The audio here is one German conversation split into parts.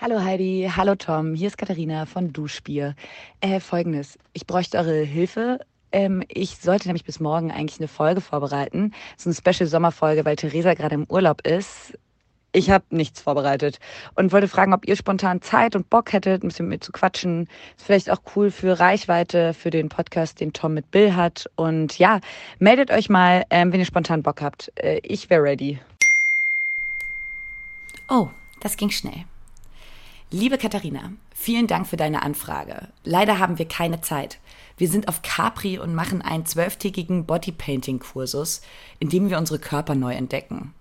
Hallo Heidi, hallo Tom, hier ist Katharina von Duschbier. Äh, Folgendes, ich bräuchte eure Hilfe. Ähm, ich sollte nämlich bis morgen eigentlich eine Folge vorbereiten. So eine Special-Sommerfolge, weil Theresa gerade im Urlaub ist. Ich habe nichts vorbereitet und wollte fragen, ob ihr spontan Zeit und Bock hättet, ein bisschen mit mir zu quatschen. Ist vielleicht auch cool für Reichweite, für den Podcast, den Tom mit Bill hat. Und ja, meldet euch mal, ähm, wenn ihr spontan Bock habt. Äh, ich wäre ready. Oh, das ging schnell. Liebe Katharina, vielen Dank für deine Anfrage. Leider haben wir keine Zeit. Wir sind auf Capri und machen einen zwölftägigen Bodypainting-Kursus, in dem wir unsere Körper neu entdecken.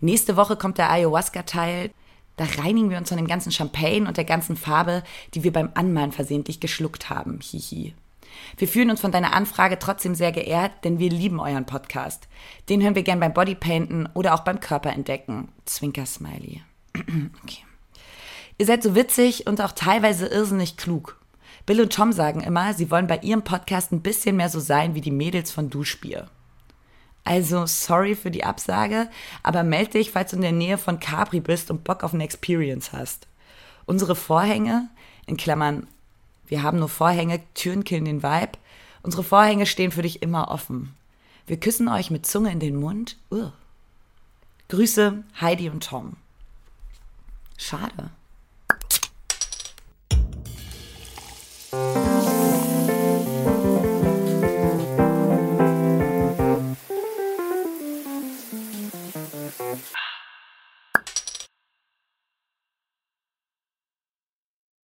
Nächste Woche kommt der Ayahuasca-Teil. Da reinigen wir uns von dem ganzen Champagne und der ganzen Farbe, die wir beim Anmalen versehentlich geschluckt haben. Hihi. Wir fühlen uns von deiner Anfrage trotzdem sehr geehrt, denn wir lieben euren Podcast. Den hören wir gern beim Bodypainten oder auch beim Körperentdecken. Zwinker Smiley. okay. Ihr seid so witzig und auch teilweise irrsinnig klug. Bill und Tom sagen immer, sie wollen bei ihrem Podcast ein bisschen mehr so sein wie die Mädels von Duschbier. Also sorry für die Absage, aber melde dich, falls du in der Nähe von Capri bist und Bock auf eine Experience hast. Unsere Vorhänge, in Klammern, wir haben nur Vorhänge, Türen killen den Vibe, unsere Vorhänge stehen für dich immer offen. Wir küssen euch mit Zunge in den Mund. Uh. Grüße, Heidi und Tom. Schade.